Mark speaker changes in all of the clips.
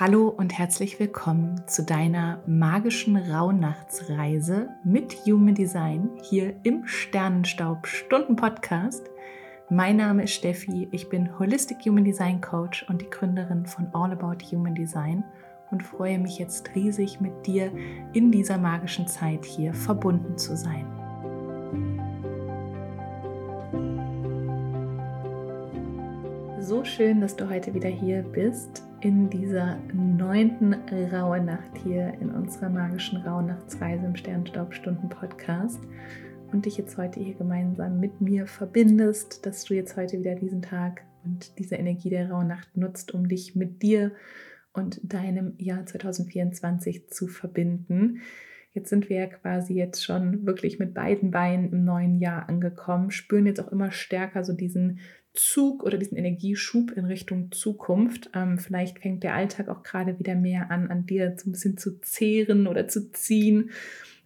Speaker 1: Hallo und herzlich willkommen zu deiner magischen Rauhnachtsreise mit Human Design hier im Sternenstaub Stunden Podcast. Mein Name ist Steffi, ich bin Holistic Human Design Coach und die Gründerin von All About Human Design und freue mich jetzt riesig mit dir in dieser magischen Zeit hier verbunden zu sein. So schön, dass du heute wieder hier bist in dieser neunten Rauhnacht hier in unserer magischen Rauhnachtsreise im Sternstaubstunden-Podcast und dich jetzt heute hier gemeinsam mit mir verbindest, dass du jetzt heute wieder diesen Tag und diese Energie der Rauhnacht nutzt, um dich mit dir und deinem Jahr 2024 zu verbinden. Jetzt sind wir ja quasi jetzt schon wirklich mit beiden Beinen im neuen Jahr angekommen, spüren jetzt auch immer stärker so diesen Zug oder diesen Energieschub in Richtung Zukunft. Ähm, vielleicht fängt der Alltag auch gerade wieder mehr an, an dir so ein bisschen zu zehren oder zu ziehen.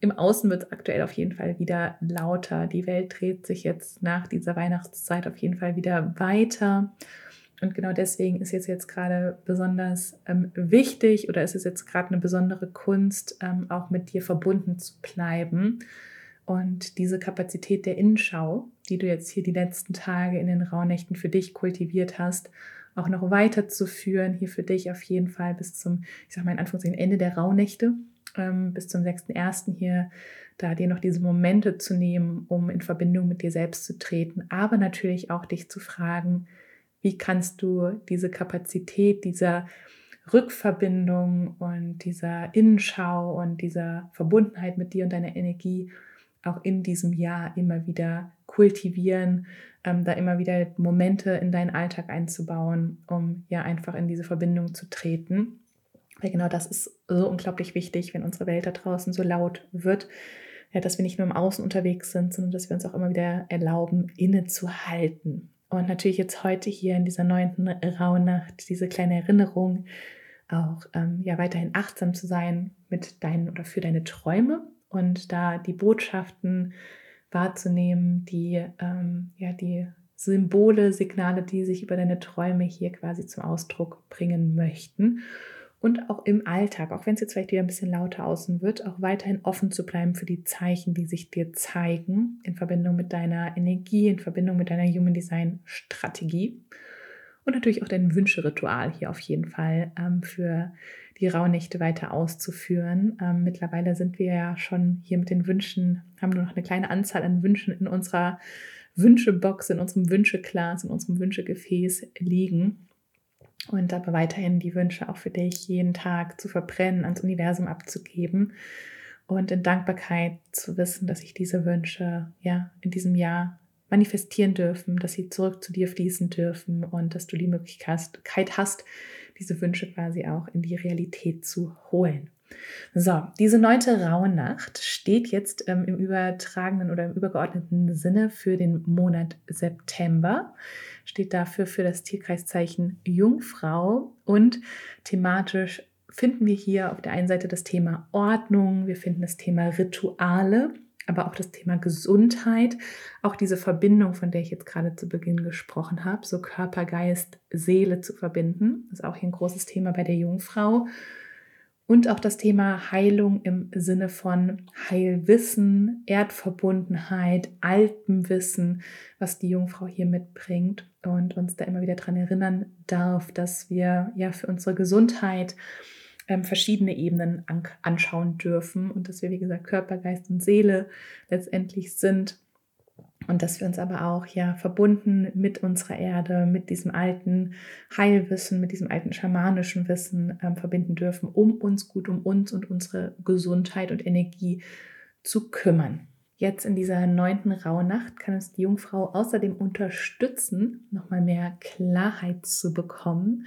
Speaker 1: Im Außen wird es aktuell auf jeden Fall wieder lauter. Die Welt dreht sich jetzt nach dieser Weihnachtszeit auf jeden Fall wieder weiter. Und genau deswegen ist es jetzt gerade besonders ähm, wichtig oder ist es jetzt gerade eine besondere Kunst, ähm, auch mit dir verbunden zu bleiben und diese Kapazität der Innenschau, die du jetzt hier die letzten Tage in den Rauhnächten für dich kultiviert hast, auch noch weiterzuführen, hier für dich auf jeden Fall bis zum, ich sag mal in Anführungszeichen, Ende der Rauhnächte, ähm, bis zum 6.1. hier, da dir noch diese Momente zu nehmen, um in Verbindung mit dir selbst zu treten, aber natürlich auch dich zu fragen, wie kannst du diese Kapazität dieser Rückverbindung und dieser Innenschau und dieser Verbundenheit mit dir und deiner Energie auch in diesem Jahr immer wieder kultivieren, ähm, da immer wieder Momente in deinen Alltag einzubauen, um ja einfach in diese Verbindung zu treten. Weil genau das ist so unglaublich wichtig, wenn unsere Welt da draußen so laut wird, ja, dass wir nicht nur im Außen unterwegs sind, sondern dass wir uns auch immer wieder erlauben, innezuhalten. Und natürlich jetzt heute hier in dieser neunten Rauhnacht diese kleine Erinnerung, auch ähm, ja weiterhin achtsam zu sein mit deinen oder für deine Träume und da die Botschaften wahrzunehmen, die, ähm, ja, die Symbole, Signale, die sich über deine Träume hier quasi zum Ausdruck bringen möchten. Und auch im Alltag, auch wenn es jetzt vielleicht wieder ein bisschen lauter außen wird, auch weiterhin offen zu bleiben für die Zeichen, die sich dir zeigen, in Verbindung mit deiner Energie, in Verbindung mit deiner Human Design Strategie. Und natürlich auch dein Wünscheritual hier auf jeden Fall ähm, für die Rauhnächte weiter auszuführen. Ähm, mittlerweile sind wir ja schon hier mit den Wünschen, haben nur noch eine kleine Anzahl an Wünschen in unserer Wünschebox, in unserem Wünscheglas, in unserem Wünschegefäß liegen. Und aber weiterhin die Wünsche auch für dich jeden Tag zu verbrennen, ans Universum abzugeben und in Dankbarkeit zu wissen, dass ich diese Wünsche ja in diesem Jahr manifestieren dürfen, dass sie zurück zu dir fließen dürfen und dass du die Möglichkeit hast, diese Wünsche quasi auch in die Realität zu holen. So, diese neunte Rauhnacht steht jetzt ähm, im übertragenen oder im übergeordneten Sinne für den Monat September, steht dafür für das Tierkreiszeichen Jungfrau und thematisch finden wir hier auf der einen Seite das Thema Ordnung, wir finden das Thema Rituale aber auch das Thema Gesundheit, auch diese Verbindung, von der ich jetzt gerade zu Beginn gesprochen habe, so Körper, Geist, Seele zu verbinden, ist auch hier ein großes Thema bei der Jungfrau. Und auch das Thema Heilung im Sinne von Heilwissen, Erdverbundenheit, altem Wissen, was die Jungfrau hier mitbringt und uns da immer wieder daran erinnern darf, dass wir ja für unsere Gesundheit ähm, verschiedene Ebenen an, anschauen dürfen und dass wir, wie gesagt, Körper, Geist und Seele letztendlich sind und dass wir uns aber auch ja verbunden mit unserer Erde, mit diesem alten Heilwissen, mit diesem alten schamanischen Wissen ähm, verbinden dürfen, um uns gut um uns und unsere Gesundheit und Energie zu kümmern. Jetzt in dieser neunten Rauhnacht kann uns die Jungfrau außerdem unterstützen, nochmal mehr Klarheit zu bekommen,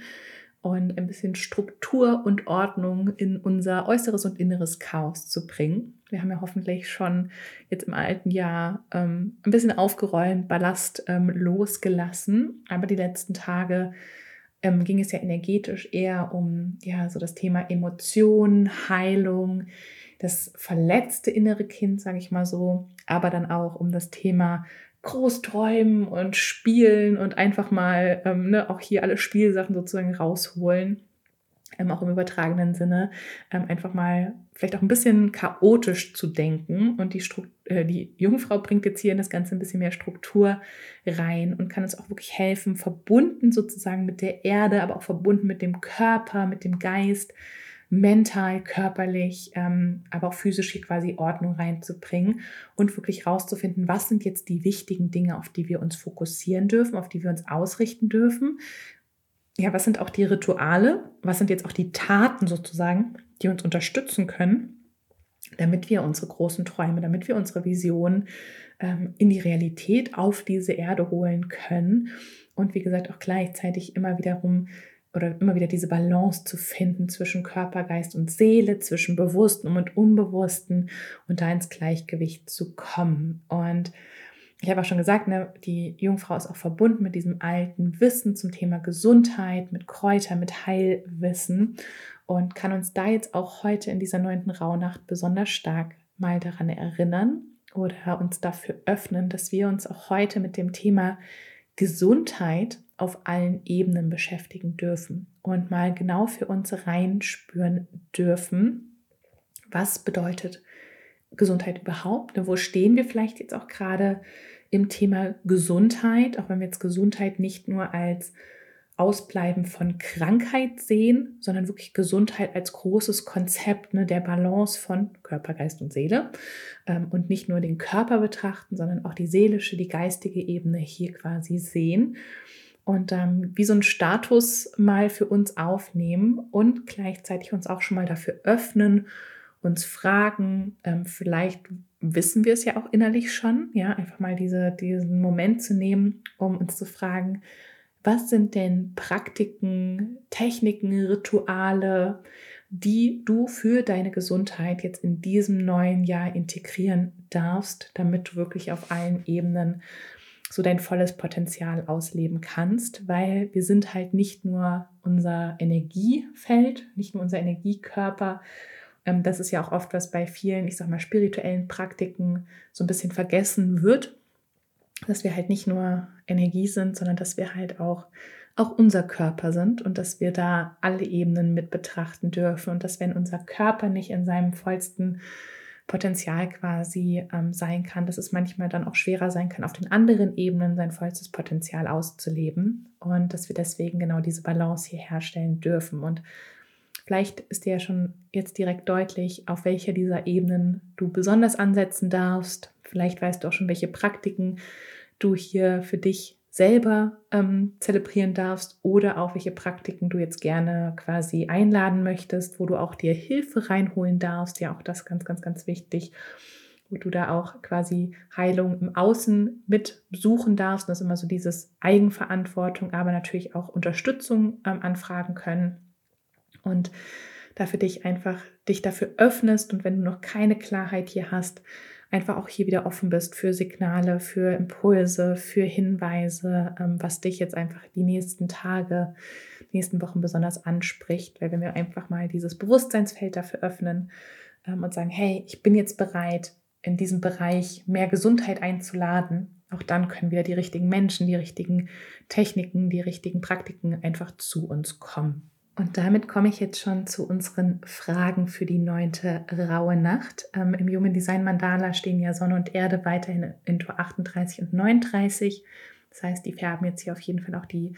Speaker 1: und ein bisschen Struktur und Ordnung in unser äußeres und inneres Chaos zu bringen. Wir haben ja hoffentlich schon jetzt im alten Jahr ähm, ein bisschen aufgeräumt, Ballast ähm, losgelassen, aber die letzten Tage ähm, ging es ja energetisch eher um ja so das Thema Emotion, Heilung, das verletzte innere Kind, sage ich mal so, aber dann auch um das Thema groß träumen und spielen und einfach mal ähm, ne, auch hier alle Spielsachen sozusagen rausholen. ähm, auch im übertragenen Sinne, ähm, einfach mal vielleicht auch ein bisschen chaotisch zu denken. Und die, äh, die Jungfrau bringt jetzt hier in das Ganze ein bisschen mehr Struktur rein und kann uns auch wirklich helfen, verbunden sozusagen mit der Erde, aber auch verbunden mit dem Körper, mit dem Geist, mental, körperlich, ähm, aber auch physisch hier quasi Ordnung reinzubringen und wirklich rauszufinden, was sind jetzt die wichtigen Dinge, auf die wir uns fokussieren dürfen, auf die wir uns ausrichten dürfen. Ja, was sind auch die Rituale? Was sind jetzt auch die Taten sozusagen, die uns unterstützen können, damit wir unsere großen Träume, damit wir unsere Visionen ähm, in die Realität auf diese Erde holen können und wie gesagt auch gleichzeitig immer wiederum oder immer wieder diese Balance zu finden zwischen Körper, Geist und Seele, zwischen Bewussten und Unbewussten und da ins Gleichgewicht zu kommen. Und ich habe auch schon gesagt, ne, die Jungfrau ist auch verbunden mit diesem alten Wissen zum Thema Gesundheit, mit Kräuter, mit Heilwissen und kann uns da jetzt auch heute in dieser neunten Rauhnacht besonders stark mal daran erinnern oder uns dafür öffnen, dass wir uns auch heute mit dem Thema Gesundheit auf allen Ebenen beschäftigen dürfen und mal genau für uns reinspüren dürfen, was bedeutet Gesundheit überhaupt? Ne, wo stehen wir vielleicht jetzt auch gerade im Thema Gesundheit, auch wenn wir jetzt Gesundheit nicht nur als Ausbleiben von Krankheit sehen, sondern wirklich Gesundheit als großes Konzept ne, der Balance von Körper, Geist und Seele ähm, und nicht nur den Körper betrachten, sondern auch die seelische, die geistige Ebene hier quasi sehen und ähm, wie so einen Status mal für uns aufnehmen und gleichzeitig uns auch schon mal dafür öffnen, uns fragen, ähm, vielleicht wissen wir es ja auch innerlich schon, ja, einfach mal diese, diesen Moment zu nehmen, um uns zu fragen, was sind denn Praktiken, Techniken, Rituale, die du für deine Gesundheit jetzt in diesem neuen Jahr integrieren darfst, damit du wirklich auf allen Ebenen so dein volles Potenzial ausleben kannst, weil wir sind halt nicht nur unser Energiefeld, nicht nur unser Energiekörper. Ähm, das ist ja auch oft, was bei vielen, ich sag mal, spirituellen Praktiken so ein bisschen vergessen wird, dass wir halt nicht nur Energie sind, sondern dass wir halt auch auch unser Körper sind und dass wir da alle Ebenen mit betrachten dürfen und dass wenn unser Körper nicht in seinem vollsten Potenzial quasi ähm, sein kann, dass es manchmal dann auch schwerer sein kann, auf den anderen Ebenen sein vollstes Potenzial auszuleben und dass wir deswegen genau diese Balance hier herstellen dürfen. Und vielleicht ist dir ja schon jetzt direkt deutlich, auf welcher dieser Ebenen du besonders ansetzen darfst. Vielleicht weißt du auch schon, welche Praktiken du hier für dich selber ähm, zelebrieren darfst oder auch welche Praktiken du jetzt gerne quasi einladen möchtest, wo du auch dir Hilfe reinholen darfst. Ja, auch das ganz, ganz, ganz wichtig, wo du da auch quasi Heilung im Außen mit suchen darfst. das ist immer so dieses Eigenverantwortung, aber natürlich auch Unterstützung ähm, anfragen können. Und dafür dich einfach dich dafür öffnest und wenn du noch keine Klarheit hier hast, einfach auch hier wieder offen bist für Signale, für Impulse, für Hinweise, ähm, was dich jetzt einfach die nächsten Tage, die nächsten Wochen besonders anspricht. Weil wenn wir einfach mal dieses Bewusstseinsfeld dafür öffnen ähm, und sagen, hey, ich bin jetzt bereit, in diesem Bereich mehr Gesundheit einzuladen, auch dann können wieder die richtigen Menschen, die richtigen Techniken, die richtigen Praktiken einfach zu uns kommen. Und damit komme ich jetzt schon zu unseren Fragen für die neunte raue Nacht. Ähm, Im Human Design Mandala stehen ja Sonne und Erde weiterhin in Tor 38 und 39. Das heißt, die färben jetzt hier auf jeden Fall auch die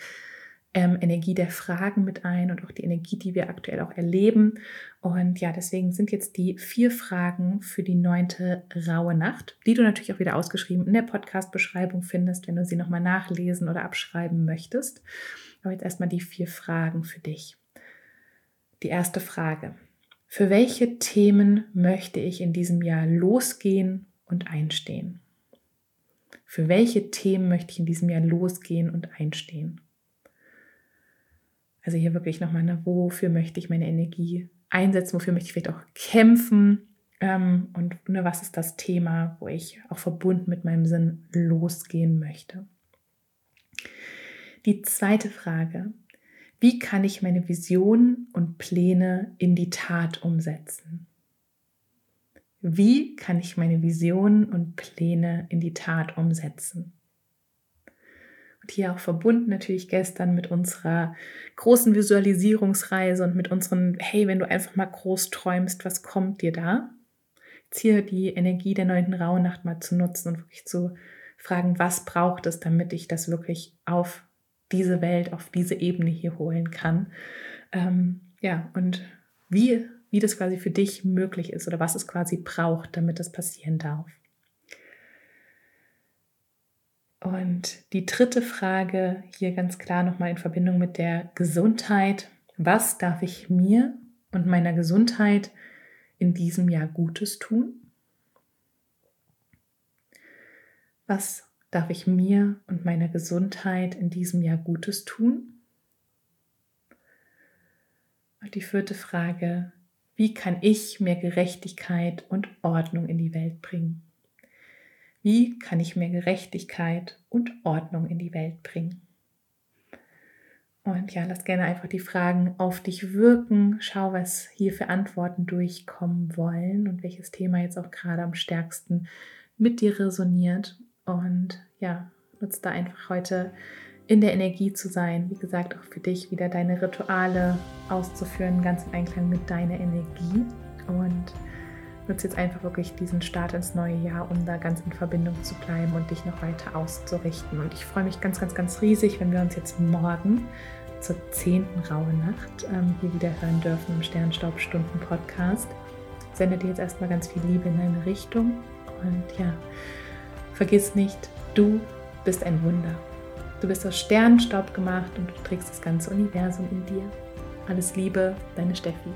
Speaker 1: ähm, Energie der Fragen mit ein und auch die Energie, die wir aktuell auch erleben. Und ja, deswegen sind jetzt die vier Fragen für die neunte raue Nacht, die du natürlich auch wieder ausgeschrieben in der Podcast-Beschreibung findest, wenn du sie nochmal nachlesen oder abschreiben möchtest. Aber jetzt erstmal die vier Fragen für dich. Die erste Frage. Für welche Themen möchte ich in diesem Jahr losgehen und einstehen? Für welche Themen möchte ich in diesem Jahr losgehen und einstehen? Also hier wirklich nochmal, ne, wofür möchte ich meine Energie einsetzen, wofür möchte ich vielleicht auch kämpfen ähm, und ne, was ist das Thema, wo ich auch verbunden mit meinem Sinn losgehen möchte. Die zweite Frage, wie kann ich meine Visionen und Pläne in die Tat umsetzen? Wie kann ich meine Visionen und Pläne in die Tat umsetzen? Und hier auch verbunden natürlich gestern mit unserer großen Visualisierungsreise und mit unseren, hey, wenn du einfach mal groß träumst, was kommt dir da? Jetzt hier die Energie der neunten Rauhnacht mal zu nutzen und wirklich zu fragen, was braucht es, damit ich das wirklich auf diese Welt, auf diese Ebene hier holen kann. Ähm, ja, und wie, wie das quasi für dich möglich ist oder was es quasi braucht, damit das passieren darf. Und die dritte Frage hier ganz klar nochmal in Verbindung mit der Gesundheit. Was darf ich mir und meiner Gesundheit in diesem Jahr Gutes tun? Was darf ich mir und meiner Gesundheit in diesem Jahr Gutes tun? Und die vierte Frage, wie kann ich mehr Gerechtigkeit und Ordnung in die Welt bringen? Wie kann ich mehr Gerechtigkeit und Ordnung in die Welt bringen? Und ja, lass gerne einfach die Fragen auf dich wirken. Schau, was hier für Antworten durchkommen wollen und welches Thema jetzt auch gerade am stärksten mit dir resoniert. Und ja, nutze da einfach heute in der Energie zu sein. Wie gesagt, auch für dich wieder deine Rituale auszuführen, ganz im Einklang mit deiner Energie. Und nutze jetzt einfach wirklich diesen Start ins neue Jahr, um da ganz in Verbindung zu bleiben und dich noch weiter auszurichten. Und ich freue mich ganz, ganz, ganz riesig, wenn wir uns jetzt morgen zur zehnten Rauhnacht ähm, hier wieder hören dürfen im Sternstaubstunden-Podcast. Sende dir jetzt erstmal ganz viel Liebe in deine Richtung und ja, Vergiss nicht, du bist ein Wunder. Du bist aus Sternenstaub gemacht und du trägst das ganze Universum in dir. Alles Liebe, deine Steffi.